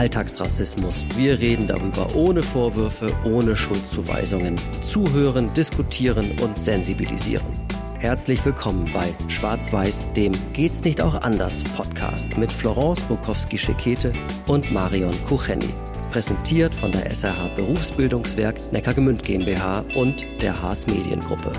Alltagsrassismus. Wir reden darüber ohne Vorwürfe, ohne Schuldzuweisungen. Zuhören, diskutieren und sensibilisieren. Herzlich willkommen bei Schwarz-Weiß, dem Geht's nicht auch anders Podcast mit Florence Bukowski-Schekete und Marion Kucheni. Präsentiert von der SRH Berufsbildungswerk Neckargemünd GmbH und der Haas Mediengruppe.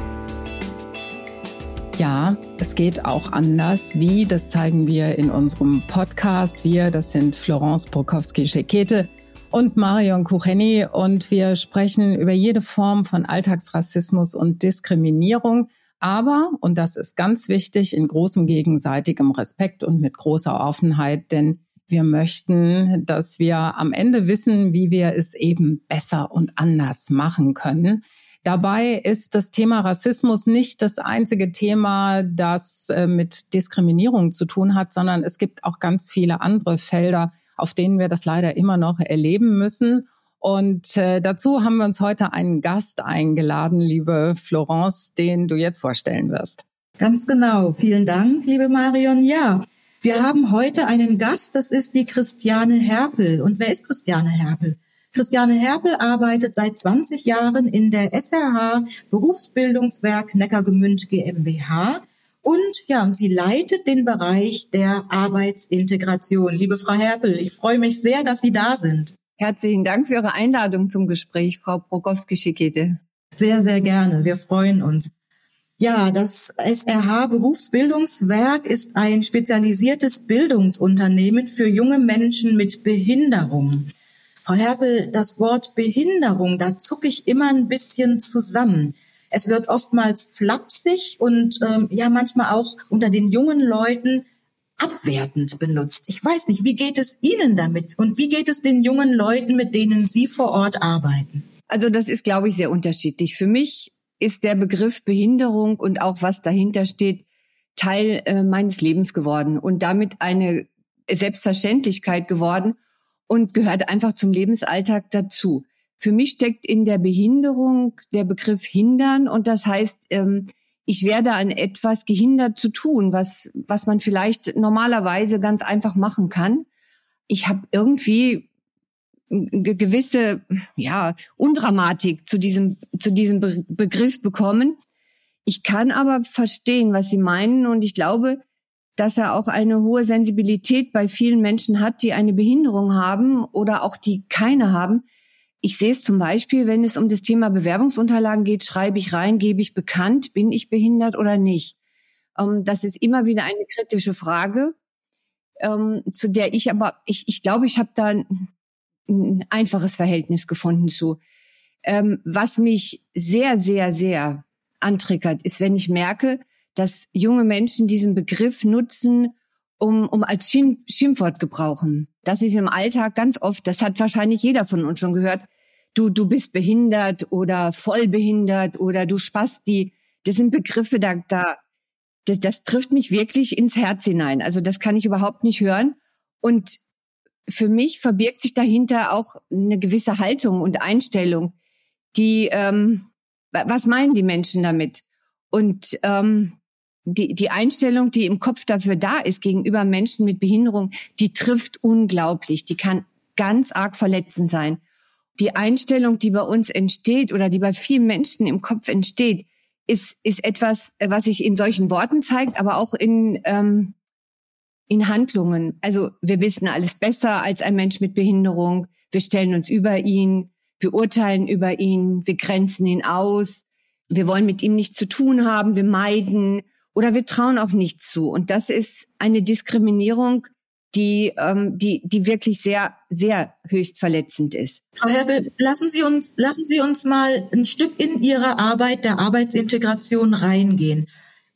Ja, es geht auch anders. Wie, das zeigen wir in unserem Podcast. Wir, das sind Florence Prokowski-Schekete und Marion Kucheni und wir sprechen über jede Form von Alltagsrassismus und Diskriminierung. Aber, und das ist ganz wichtig, in großem gegenseitigem Respekt und mit großer Offenheit, denn wir möchten, dass wir am Ende wissen, wie wir es eben besser und anders machen können. Dabei ist das Thema Rassismus nicht das einzige Thema, das äh, mit Diskriminierung zu tun hat, sondern es gibt auch ganz viele andere Felder, auf denen wir das leider immer noch erleben müssen. Und äh, dazu haben wir uns heute einen Gast eingeladen, liebe Florence, den du jetzt vorstellen wirst. Ganz genau. Vielen Dank, liebe Marion. Ja, wir haben heute einen Gast, das ist die Christiane Herpel. Und wer ist Christiane Herpel? Christiane Herpel arbeitet seit 20 Jahren in der SRH Berufsbildungswerk Neckargemünd GmbH. Und ja, und sie leitet den Bereich der Arbeitsintegration. Liebe Frau Herpel, ich freue mich sehr, dass Sie da sind. Herzlichen Dank für Ihre Einladung zum Gespräch, Frau Prokowski-Schikete. Sehr, sehr gerne. Wir freuen uns. Ja, das SRH Berufsbildungswerk ist ein spezialisiertes Bildungsunternehmen für junge Menschen mit Behinderung. Frau Herpel, das Wort Behinderung, da zucke ich immer ein bisschen zusammen. Es wird oftmals flapsig und ähm, ja manchmal auch unter den jungen Leuten abwertend benutzt. Ich weiß nicht, wie geht es Ihnen damit und wie geht es den jungen Leuten, mit denen Sie vor Ort arbeiten? Also das ist, glaube ich, sehr unterschiedlich. Für mich ist der Begriff Behinderung und auch was dahinter steht, Teil äh, meines Lebens geworden und damit eine Selbstverständlichkeit geworden und gehört einfach zum Lebensalltag dazu. Für mich steckt in der Behinderung der Begriff hindern und das heißt, ähm, ich werde an etwas gehindert zu tun, was, was man vielleicht normalerweise ganz einfach machen kann. Ich habe irgendwie gewisse ja, Undramatik zu diesem, zu diesem Be Begriff bekommen. Ich kann aber verstehen, was Sie meinen und ich glaube, dass er auch eine hohe Sensibilität bei vielen Menschen hat, die eine Behinderung haben oder auch die keine haben. Ich sehe es zum Beispiel, wenn es um das Thema Bewerbungsunterlagen geht, schreibe ich rein, gebe ich bekannt, bin ich behindert oder nicht. Ähm, das ist immer wieder eine kritische Frage, ähm, zu der ich aber, ich, ich glaube, ich habe da ein, ein, einfaches Verhältnis gefunden zu. Ähm, was mich sehr, sehr, sehr antriggert, ist, wenn ich merke, dass junge Menschen diesen Begriff nutzen, um, um als Schimpf, Schimpfwort gebrauchen. Das ist im Alltag ganz oft, das hat wahrscheinlich jeder von uns schon gehört, du, du bist behindert oder vollbehindert oder du Spasti. Das sind Begriffe, da, da, das, das trifft mich wirklich ins Herz hinein. Also das kann ich überhaupt nicht hören. Und für mich verbirgt sich dahinter auch eine gewisse Haltung und Einstellung, die, ähm, was meinen die Menschen damit? Und ähm, die, die Einstellung, die im Kopf dafür da ist gegenüber Menschen mit Behinderung, die trifft unglaublich. Die kann ganz arg verletzend sein. Die Einstellung, die bei uns entsteht oder die bei vielen Menschen im Kopf entsteht, ist, ist etwas, was sich in solchen Worten zeigt, aber auch in, ähm, in Handlungen. Also wir wissen alles besser als ein Mensch mit Behinderung. Wir stellen uns über ihn, wir urteilen über ihn, wir grenzen ihn aus, wir wollen mit ihm nichts zu tun haben, wir meiden oder wir trauen auch nicht zu. Und das ist eine Diskriminierung, die, ähm, die, die wirklich sehr, sehr höchst verletzend ist. Frau Herbel, lassen Sie uns, lassen Sie uns mal ein Stück in Ihre Arbeit der Arbeitsintegration reingehen.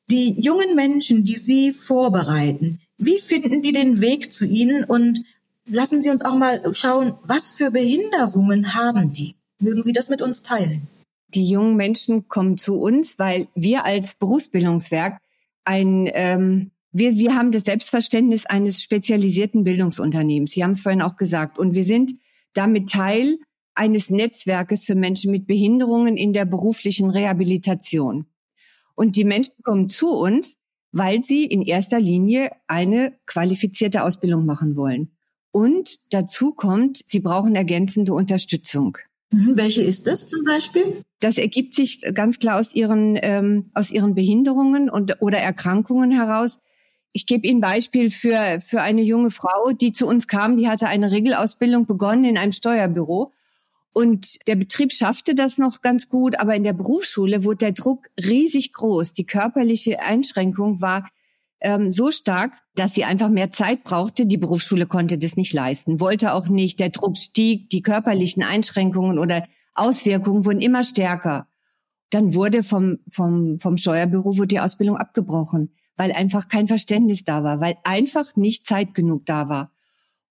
Die jungen Menschen, die Sie vorbereiten, wie finden die den Weg zu Ihnen und lassen Sie uns auch mal schauen, was für Behinderungen haben die? Mögen Sie das mit uns teilen? Die jungen Menschen kommen zu uns, weil wir als Berufsbildungswerk ein, ähm, wir, wir haben das Selbstverständnis eines spezialisierten Bildungsunternehmens. Sie haben es vorhin auch gesagt. Und wir sind damit Teil eines Netzwerkes für Menschen mit Behinderungen in der beruflichen Rehabilitation. Und die Menschen kommen zu uns, weil sie in erster Linie eine qualifizierte Ausbildung machen wollen. Und dazu kommt, sie brauchen ergänzende Unterstützung. Mhm. Welche ist das zum Beispiel? Das ergibt sich ganz klar aus ihren, ähm, aus ihren Behinderungen und, oder Erkrankungen heraus. Ich gebe Ihnen Beispiel für, für eine junge Frau, die zu uns kam, die hatte eine Regelausbildung begonnen in einem Steuerbüro. Und der Betrieb schaffte das noch ganz gut, aber in der Berufsschule wurde der Druck riesig groß. Die körperliche Einschränkung war ähm, so stark, dass sie einfach mehr Zeit brauchte. Die Berufsschule konnte das nicht leisten, wollte auch nicht. Der Druck stieg, die körperlichen Einschränkungen oder Auswirkungen wurden immer stärker. Dann wurde vom, vom, vom Steuerbüro wurde die Ausbildung abgebrochen, weil einfach kein Verständnis da war, weil einfach nicht Zeit genug da war.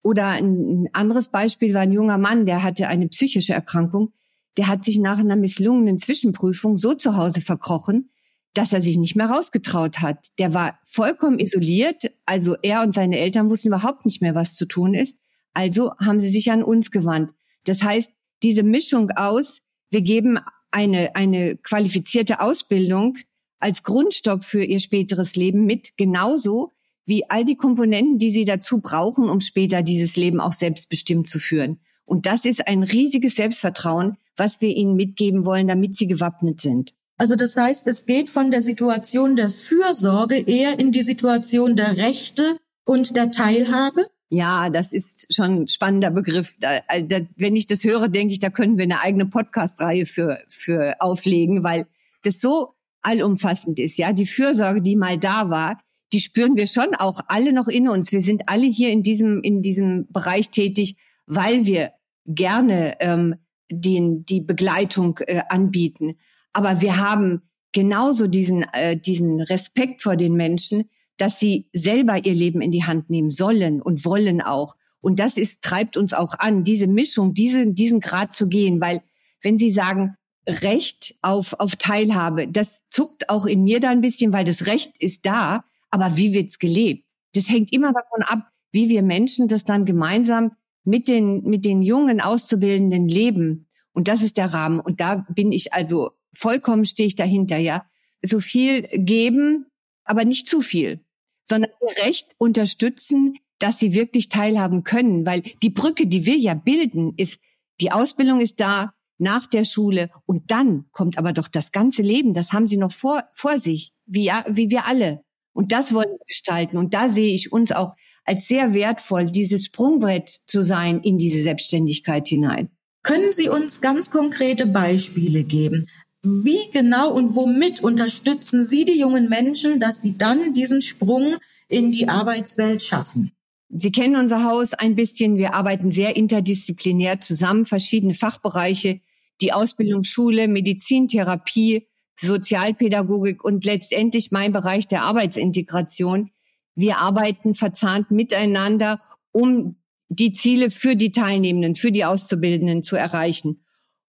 Oder ein anderes Beispiel war ein junger Mann, der hatte eine psychische Erkrankung. Der hat sich nach einer misslungenen Zwischenprüfung so zu Hause verkrochen, dass er sich nicht mehr rausgetraut hat. Der war vollkommen isoliert. Also er und seine Eltern wussten überhaupt nicht mehr, was zu tun ist. Also haben sie sich an uns gewandt. Das heißt, diese Mischung aus, wir geben eine, eine qualifizierte Ausbildung als Grundstock für ihr späteres Leben mit, genauso wie all die Komponenten, die sie dazu brauchen, um später dieses Leben auch selbstbestimmt zu führen. Und das ist ein riesiges Selbstvertrauen, was wir ihnen mitgeben wollen, damit sie gewappnet sind. Also das heißt, es geht von der Situation der Fürsorge eher in die Situation der Rechte und der Teilhabe? Ja, das ist schon ein spannender Begriff. Da, da, wenn ich das höre, denke ich, da können wir eine eigene Podcast-Reihe für, für auflegen, weil das so allumfassend ist. Ja, die Fürsorge, die mal da war, die spüren wir schon auch alle noch in uns. Wir sind alle hier in diesem, in diesem Bereich tätig, weil wir gerne ähm, den, die Begleitung äh, anbieten. Aber wir haben genauso diesen, äh, diesen Respekt vor den Menschen, dass sie selber ihr Leben in die Hand nehmen sollen und wollen auch. Und das ist, treibt uns auch an, diese Mischung, diese, diesen Grad zu gehen, weil wenn Sie sagen, Recht auf, auf Teilhabe, das zuckt auch in mir da ein bisschen, weil das Recht ist da, aber wie wird's gelebt? Das hängt immer davon ab, wie wir Menschen das dann gemeinsam mit den, mit den jungen Auszubildenden leben. Und das ist der Rahmen. Und da bin ich also vollkommen stehe ich dahinter, ja. So viel geben, aber nicht zu viel, sondern gerecht unterstützen, dass sie wirklich teilhaben können, weil die Brücke, die wir ja bilden, ist, die Ausbildung ist da nach der Schule und dann kommt aber doch das ganze Leben, das haben sie noch vor, vor sich, wie, wie wir alle. Und das wollen sie gestalten. Und da sehe ich uns auch als sehr wertvoll, dieses Sprungbrett zu sein in diese Selbstständigkeit hinein. Können Sie uns ganz konkrete Beispiele geben? Wie genau und womit unterstützen Sie die jungen Menschen, dass sie dann diesen Sprung in die Arbeitswelt schaffen? Sie kennen unser Haus ein bisschen. Wir arbeiten sehr interdisziplinär zusammen, verschiedene Fachbereiche, die Ausbildung, Schule, Medizin, Therapie, Sozialpädagogik und letztendlich mein Bereich der Arbeitsintegration. Wir arbeiten verzahnt miteinander, um die Ziele für die Teilnehmenden, für die Auszubildenden zu erreichen.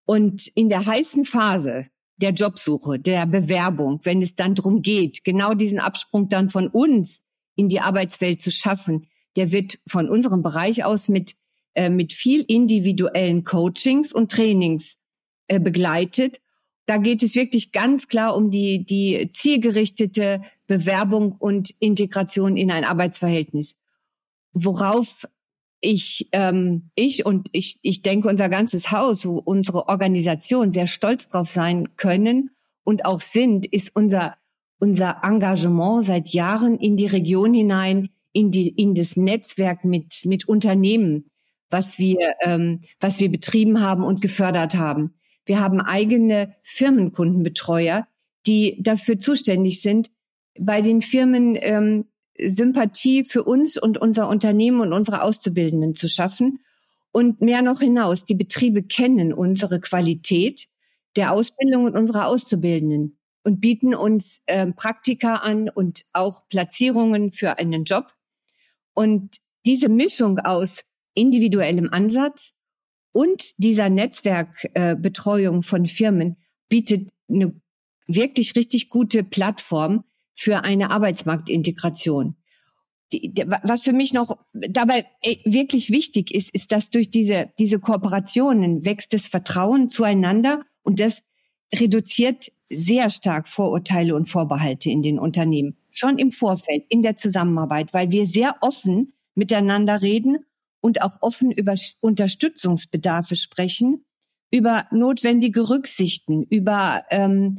Und in der heißen Phase, der Jobsuche, der Bewerbung, wenn es dann darum geht, genau diesen Absprung dann von uns in die Arbeitswelt zu schaffen, der wird von unserem Bereich aus mit, äh, mit viel individuellen Coachings und Trainings äh, begleitet. Da geht es wirklich ganz klar um die, die zielgerichtete Bewerbung und Integration in ein Arbeitsverhältnis. Worauf ich, ähm, ich und ich, ich denke unser ganzes Haus, unsere Organisation sehr stolz drauf sein können und auch sind, ist unser, unser Engagement seit Jahren in die Region hinein, in die, in das Netzwerk mit, mit Unternehmen, was wir, ähm, was wir betrieben haben und gefördert haben. Wir haben eigene Firmenkundenbetreuer, die dafür zuständig sind, bei den Firmen ähm, Sympathie für uns und unser Unternehmen und unsere Auszubildenden zu schaffen. Und mehr noch hinaus, die Betriebe kennen unsere Qualität der Ausbildung und unserer Auszubildenden und bieten uns äh, Praktika an und auch Platzierungen für einen Job. Und diese Mischung aus individuellem Ansatz und dieser Netzwerkbetreuung äh, von Firmen bietet eine wirklich richtig gute Plattform, für eine Arbeitsmarktintegration. Die, die, was für mich noch dabei äh, wirklich wichtig ist, ist, dass durch diese, diese Kooperationen wächst das Vertrauen zueinander und das reduziert sehr stark Vorurteile und Vorbehalte in den Unternehmen. Schon im Vorfeld, in der Zusammenarbeit, weil wir sehr offen miteinander reden und auch offen über Unterstützungsbedarfe sprechen, über notwendige Rücksichten, über, ähm,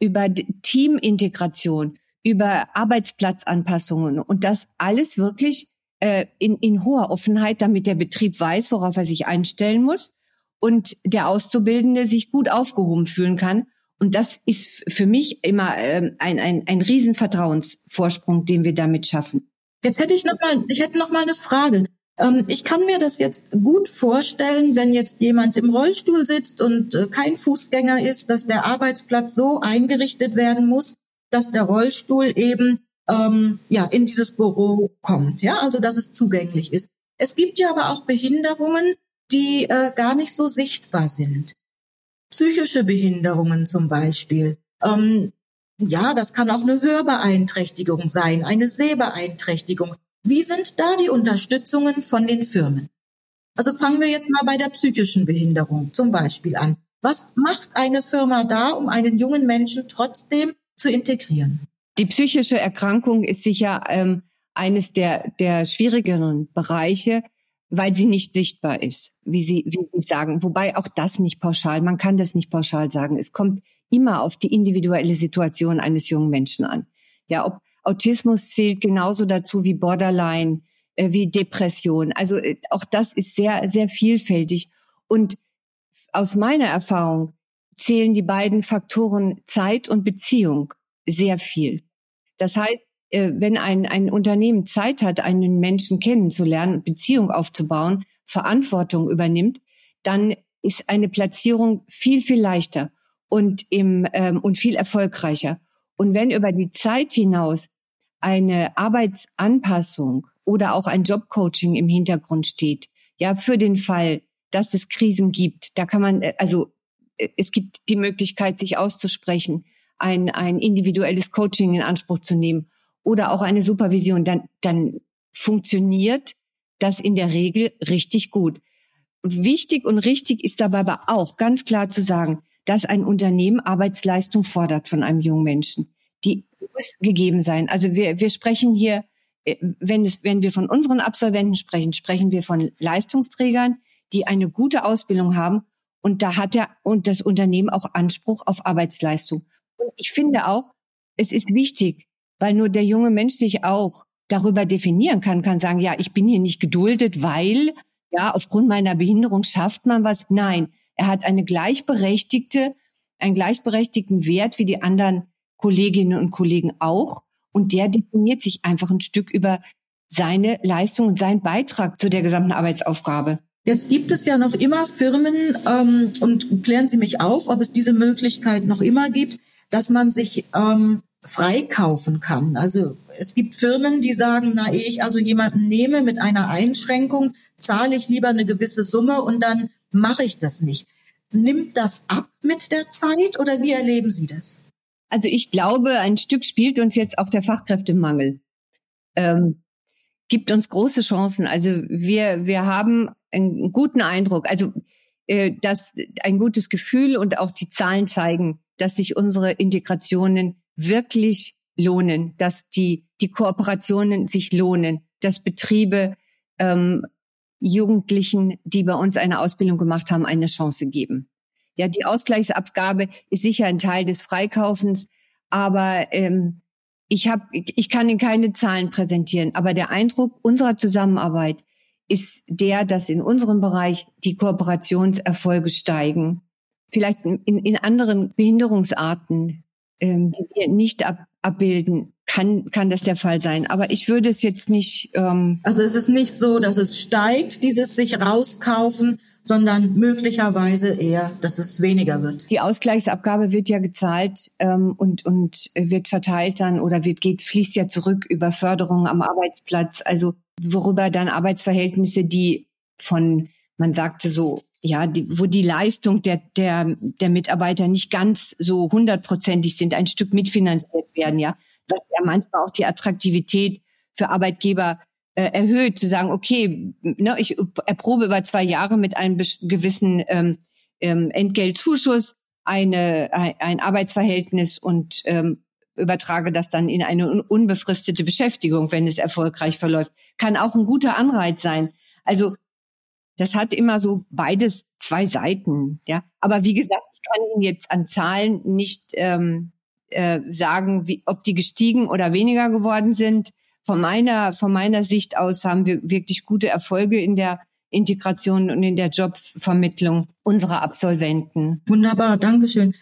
über Teamintegration, über Arbeitsplatzanpassungen und das alles wirklich äh, in, in hoher Offenheit, damit der Betrieb weiß, worauf er sich einstellen muss und der Auszubildende sich gut aufgehoben fühlen kann. Und das ist für mich immer äh, ein, ein, ein Riesenvertrauensvorsprung, den wir damit schaffen. Jetzt hätte ich noch mal, ich hätte noch mal eine Frage. Ähm, ich kann mir das jetzt gut vorstellen, wenn jetzt jemand im Rollstuhl sitzt und äh, kein Fußgänger ist, dass der Arbeitsplatz so eingerichtet werden muss, dass der Rollstuhl eben ähm, ja in dieses Büro kommt, ja, also dass es zugänglich ist. Es gibt ja aber auch Behinderungen, die äh, gar nicht so sichtbar sind. Psychische Behinderungen zum Beispiel. Ähm, ja, das kann auch eine Hörbeeinträchtigung sein, eine Sehbeeinträchtigung. Wie sind da die Unterstützungen von den Firmen? Also fangen wir jetzt mal bei der psychischen Behinderung zum Beispiel an. Was macht eine Firma da, um einen jungen Menschen trotzdem zu integrieren? Die psychische Erkrankung ist sicher ähm, eines der, der schwierigeren Bereiche, weil sie nicht sichtbar ist, wie Sie, wie Sie sagen. Wobei auch das nicht pauschal, man kann das nicht pauschal sagen. Es kommt immer auf die individuelle Situation eines jungen Menschen an. Ja, ob Autismus zählt genauso dazu wie Borderline, äh, wie Depression. Also äh, auch das ist sehr, sehr vielfältig. Und aus meiner Erfahrung zählen die beiden Faktoren Zeit und Beziehung sehr viel. Das heißt, äh, wenn ein, ein Unternehmen Zeit hat, einen Menschen kennenzulernen, Beziehung aufzubauen, Verantwortung übernimmt, dann ist eine Platzierung viel, viel leichter und, im, ähm, und viel erfolgreicher. Und wenn über die Zeit hinaus eine Arbeitsanpassung oder auch ein Jobcoaching im Hintergrund steht, ja, für den Fall, dass es Krisen gibt, da kann man, äh, also äh, es gibt die Möglichkeit, sich auszusprechen, ein, ein individuelles Coaching in Anspruch zu nehmen oder auch eine Supervision, dann, dann funktioniert das in der Regel richtig gut. Wichtig und richtig ist dabei aber auch ganz klar zu sagen, dass ein Unternehmen Arbeitsleistung fordert von einem jungen Menschen. Die muss gegeben sein. Also wir, wir sprechen hier, äh, wenn, es, wenn wir von unseren Absolventen sprechen, sprechen wir von Leistungsträgern, die eine gute Ausbildung haben. Und da hat der und das Unternehmen auch Anspruch auf Arbeitsleistung. Und ich finde auch, es ist wichtig, weil nur der junge Mensch sich auch darüber definieren kann, kann sagen, ja, ich bin hier nicht geduldet, weil, ja, aufgrund meiner Behinderung schafft man was. Nein, er hat eine gleichberechtigte, einen gleichberechtigten Wert wie die anderen Kolleginnen und Kollegen auch. Und der definiert sich einfach ein Stück über seine Leistung und seinen Beitrag zu der gesamten Arbeitsaufgabe. Jetzt gibt es ja noch immer Firmen, ähm, und klären Sie mich auf, ob es diese Möglichkeit noch immer gibt, dass man sich ähm, freikaufen kann. Also es gibt Firmen, die sagen, na, ehe ich also jemanden nehme mit einer Einschränkung, zahle ich lieber eine gewisse Summe und dann mache ich das nicht. Nimmt das ab mit der Zeit oder wie erleben Sie das? Also ich glaube, ein Stück spielt uns jetzt auch der Fachkräftemangel. Ähm, gibt uns große Chancen. Also wir, wir haben einen guten Eindruck, also äh, dass ein gutes Gefühl und auch die Zahlen zeigen, dass sich unsere Integrationen wirklich lohnen, dass die, die Kooperationen sich lohnen, dass Betriebe ähm, Jugendlichen, die bei uns eine Ausbildung gemacht haben, eine Chance geben. Ja, die Ausgleichsabgabe ist sicher ein Teil des Freikaufens, aber ähm, ich habe, ich kann Ihnen keine Zahlen präsentieren, aber der Eindruck unserer Zusammenarbeit ist der, dass in unserem Bereich die Kooperationserfolge steigen. Vielleicht in, in anderen Behinderungsarten, ähm, die wir nicht ab, abbilden, kann, kann das der Fall sein. Aber ich würde es jetzt nicht. Ähm also es ist nicht so, dass es steigt, dieses sich rauskaufen, sondern möglicherweise eher, dass es weniger wird. Die Ausgleichsabgabe wird ja gezahlt ähm, und, und wird verteilt dann oder wird, geht, fließt ja zurück über Förderung am Arbeitsplatz. Also worüber dann Arbeitsverhältnisse, die von, man sagte so, ja, die, wo die Leistung der, der, der Mitarbeiter nicht ganz so hundertprozentig sind, ein Stück mitfinanziert werden, ja. Was ja manchmal auch die Attraktivität für Arbeitgeber erhöht, zu sagen, okay, ne, ich erprobe über zwei Jahre mit einem gewissen ähm, ähm, Entgeltzuschuss eine, ein, ein Arbeitsverhältnis und ähm, übertrage das dann in eine unbefristete Beschäftigung, wenn es erfolgreich verläuft. Kann auch ein guter Anreiz sein. Also das hat immer so beides zwei Seiten, ja. Aber wie gesagt, ich kann Ihnen jetzt an Zahlen nicht ähm, äh, sagen, wie, ob die gestiegen oder weniger geworden sind. Von meiner, von meiner Sicht aus haben wir wirklich gute Erfolge in der Integration und in der Jobvermittlung unserer Absolventen. Wunderbar, Dankeschön.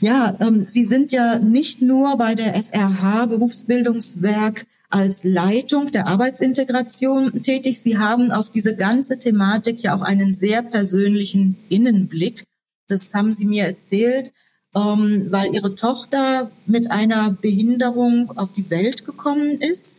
Ja, ähm, Sie sind ja nicht nur bei der SRH Berufsbildungswerk als Leitung der Arbeitsintegration tätig. Sie haben auf diese ganze Thematik ja auch einen sehr persönlichen Innenblick. Das haben Sie mir erzählt, ähm, weil Ihre Tochter mit einer Behinderung auf die Welt gekommen ist.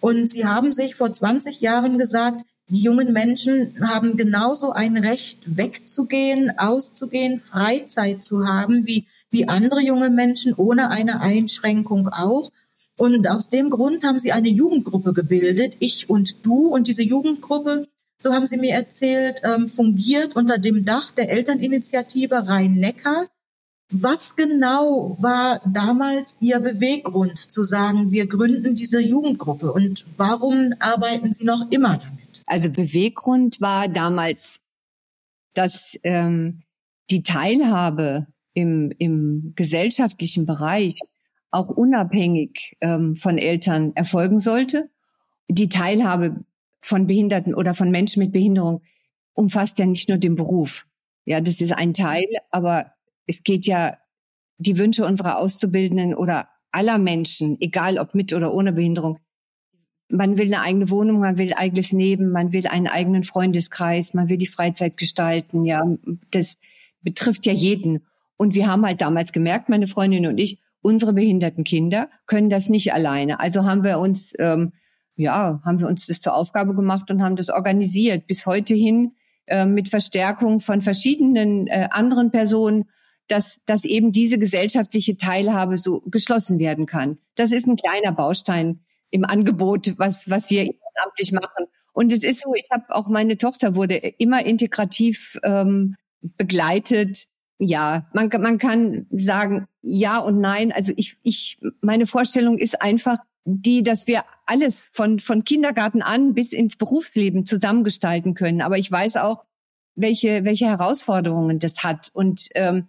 Und Sie haben sich vor 20 Jahren gesagt, die jungen Menschen haben genauso ein Recht, wegzugehen, auszugehen, Freizeit zu haben, wie, wie andere junge Menschen ohne eine Einschränkung auch. Und aus dem Grund haben sie eine Jugendgruppe gebildet, ich und du. Und diese Jugendgruppe, so haben sie mir erzählt, ähm, fungiert unter dem Dach der Elterninitiative Rhein-Neckar. Was genau war damals Ihr Beweggrund zu sagen, wir gründen diese Jugendgruppe und warum arbeiten Sie noch immer damit? Also Beweggrund war damals, dass ähm, die Teilhabe im, im gesellschaftlichen Bereich auch unabhängig ähm, von Eltern erfolgen sollte. Die Teilhabe von Behinderten oder von Menschen mit Behinderung umfasst ja nicht nur den Beruf. Ja, das ist ein Teil, aber es geht ja die Wünsche unserer Auszubildenden oder aller Menschen, egal ob mit oder ohne Behinderung. Man will eine eigene Wohnung, man will eigenes Leben, man will einen eigenen Freundeskreis, man will die Freizeit gestalten. Ja, das betrifft ja jeden. Und wir haben halt damals gemerkt, meine Freundin und ich, unsere behinderten Kinder können das nicht alleine. Also haben wir uns, ähm, ja, haben wir uns das zur Aufgabe gemacht und haben das organisiert bis heute hin äh, mit Verstärkung von verschiedenen äh, anderen Personen, dass, dass eben diese gesellschaftliche Teilhabe so geschlossen werden kann. Das ist ein kleiner Baustein im Angebot, was, was wir ehrenamtlich machen. Und es ist so, ich habe auch meine Tochter wurde immer integrativ ähm, begleitet ja, man, man kann sagen ja und nein. Also ich, ich, meine Vorstellung ist einfach die, dass wir alles von, von Kindergarten an bis ins Berufsleben zusammengestalten können. Aber ich weiß auch, welche, welche Herausforderungen das hat und ähm,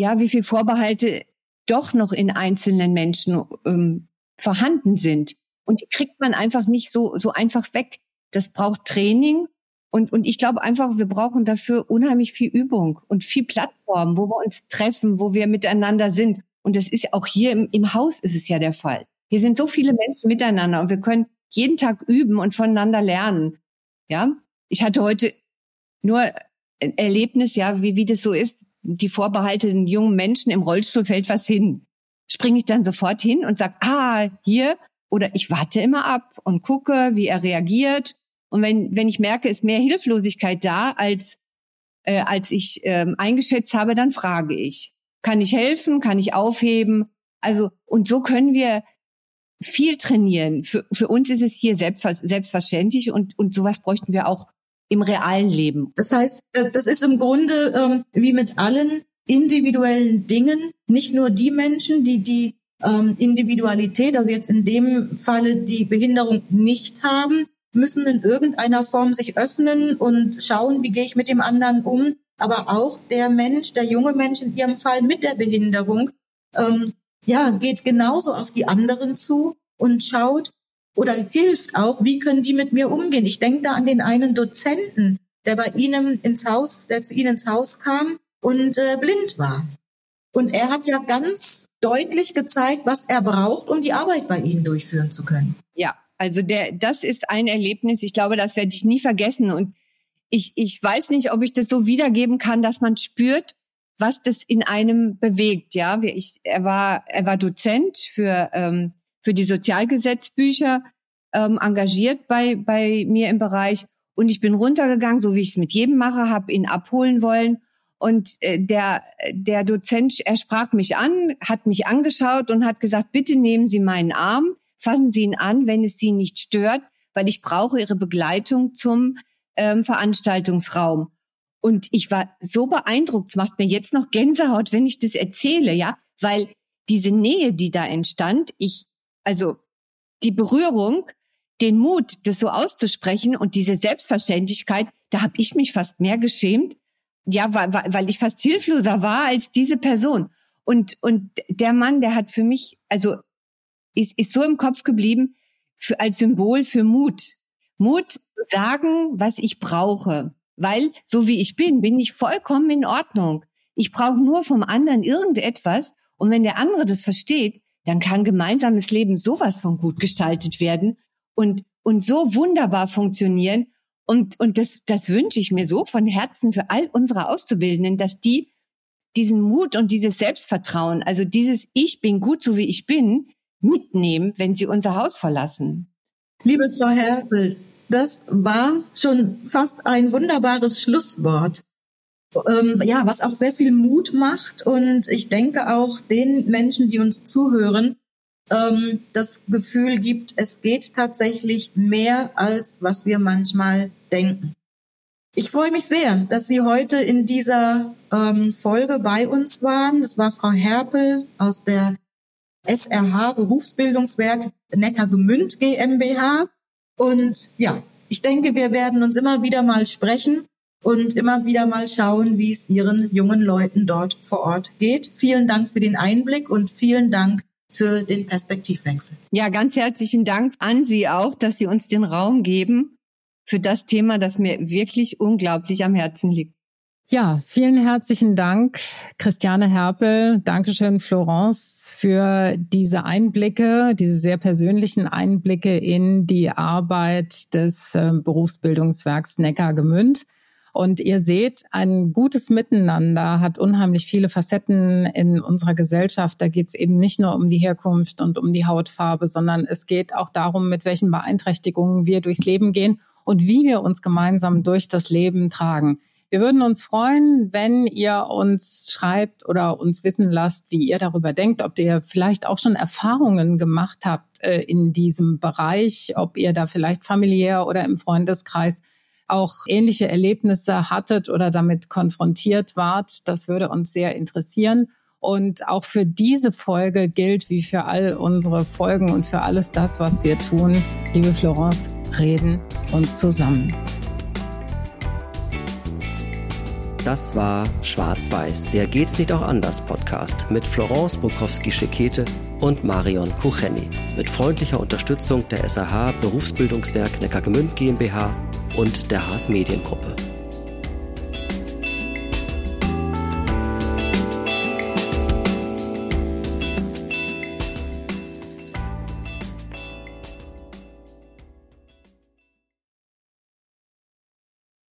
ja, wie viel Vorbehalte doch noch in einzelnen Menschen ähm, vorhanden sind. Und die kriegt man einfach nicht so, so einfach weg. Das braucht Training und, und ich glaube einfach, wir brauchen dafür unheimlich viel Übung und viel Plattform, wo wir uns treffen, wo wir miteinander sind. Und das ist auch hier im, im Haus ist es ja der Fall. Hier sind so viele Menschen miteinander und wir können jeden Tag üben und voneinander lernen. Ja, ich hatte heute nur ein Erlebnis, ja, wie, wie das so ist. Die vorbehaltenen jungen Menschen im Rollstuhl fällt was hin. Springe ich dann sofort hin und sag, ah, hier, oder ich warte immer ab und gucke, wie er reagiert und wenn, wenn ich merke, ist mehr Hilflosigkeit da, als, äh, als ich ähm, eingeschätzt habe, dann frage ich. Kann ich helfen? Kann ich aufheben? Also, und so können wir viel trainieren. Für, für uns ist es hier selbstverständlich und, und sowas bräuchten wir auch im realen Leben. Das heißt, das ist im Grunde ähm, wie mit allen individuellen Dingen, nicht nur die Menschen, die die ähm, Individualität, also jetzt in dem Falle die Behinderung nicht haben, müssen in irgendeiner Form sich öffnen und schauen, wie gehe ich mit dem anderen um. Aber auch der Mensch, der junge Mensch in ihrem Fall mit der Behinderung, ähm, ja, geht genauso auf die anderen zu und schaut oder hilft auch, wie können die mit mir umgehen. Ich denke da an den einen Dozenten, der bei Ihnen ins Haus, der zu Ihnen ins Haus kam und äh, blind war. Und er hat ja ganz deutlich gezeigt, was er braucht, um die Arbeit bei Ihnen durchführen zu können. Ja, also der, das ist ein Erlebnis. Ich glaube, das werde ich nie vergessen. Und ich, ich weiß nicht, ob ich das so wiedergeben kann, dass man spürt, was das in einem bewegt. Ja, ich, er war, er war Dozent für ähm, für die Sozialgesetzbücher ähm, engagiert bei bei mir im Bereich. Und ich bin runtergegangen, so wie ich es mit jedem mache, habe ihn abholen wollen. Und äh, der, der Dozent, er sprach mich an, hat mich angeschaut und hat gesagt, bitte nehmen Sie meinen Arm fassen Sie ihn an, wenn es Sie nicht stört, weil ich brauche Ihre Begleitung zum ähm, Veranstaltungsraum. Und ich war so beeindruckt, es macht mir jetzt noch Gänsehaut, wenn ich das erzähle, ja, weil diese Nähe, die da entstand, ich, also die Berührung, den Mut, das so auszusprechen und diese Selbstverständlichkeit, da habe ich mich fast mehr geschämt, ja, weil, weil ich fast hilfloser war als diese Person. Und, und der Mann, der hat für mich, also ist, ist so im Kopf geblieben, für, als Symbol für Mut. Mut zu sagen, was ich brauche. Weil, so wie ich bin, bin ich vollkommen in Ordnung. Ich brauche nur vom anderen irgendetwas. Und wenn der andere das versteht, dann kann gemeinsames Leben sowas von gut gestaltet werden und, und so wunderbar funktionieren. Und, und das, das wünsche ich mir so von Herzen für all unsere Auszubildenden, dass die diesen Mut und dieses Selbstvertrauen, also dieses Ich bin gut so wie ich bin, mitnehmen, wenn sie unser Haus verlassen. Liebe Frau Hertel, das war schon fast ein wunderbares Schlusswort. Ähm, ja, was auch sehr viel Mut macht und ich denke auch den Menschen, die uns zuhören, ähm, das Gefühl gibt, es geht tatsächlich mehr als was wir manchmal denken. Ich freue mich sehr, dass Sie heute in dieser ähm, Folge bei uns waren. Das war Frau Herpel aus der SRH Berufsbildungswerk Neckargemünd GmbH. Und ja, ich denke, wir werden uns immer wieder mal sprechen und immer wieder mal schauen, wie es Ihren jungen Leuten dort vor Ort geht. Vielen Dank für den Einblick und vielen Dank für den Perspektivwechsel. Ja, ganz herzlichen Dank an Sie auch, dass Sie uns den Raum geben für das Thema, das mir wirklich unglaublich am Herzen liegt. Ja, vielen herzlichen Dank, Christiane Herpel. Dankeschön, Florence, für diese Einblicke, diese sehr persönlichen Einblicke in die Arbeit des äh, Berufsbildungswerks Neckar-Gemünd. Und ihr seht, ein gutes Miteinander hat unheimlich viele Facetten in unserer Gesellschaft. Da geht es eben nicht nur um die Herkunft und um die Hautfarbe, sondern es geht auch darum, mit welchen Beeinträchtigungen wir durchs Leben gehen und wie wir uns gemeinsam durch das Leben tragen. Wir würden uns freuen, wenn ihr uns schreibt oder uns wissen lasst, wie ihr darüber denkt, ob ihr vielleicht auch schon Erfahrungen gemacht habt äh, in diesem Bereich, ob ihr da vielleicht familiär oder im Freundeskreis auch ähnliche Erlebnisse hattet oder damit konfrontiert wart. Das würde uns sehr interessieren. Und auch für diese Folge gilt wie für all unsere Folgen und für alles das, was wir tun, liebe Florence, reden und zusammen. Das war Schwarz-Weiß, der Geht's nicht auch anders Podcast mit Florence Bukowski-Schekete und Marion Kucheni. Mit freundlicher Unterstützung der SAH Berufsbildungswerk Neckargemünd GmbH und der Haas Mediengruppe.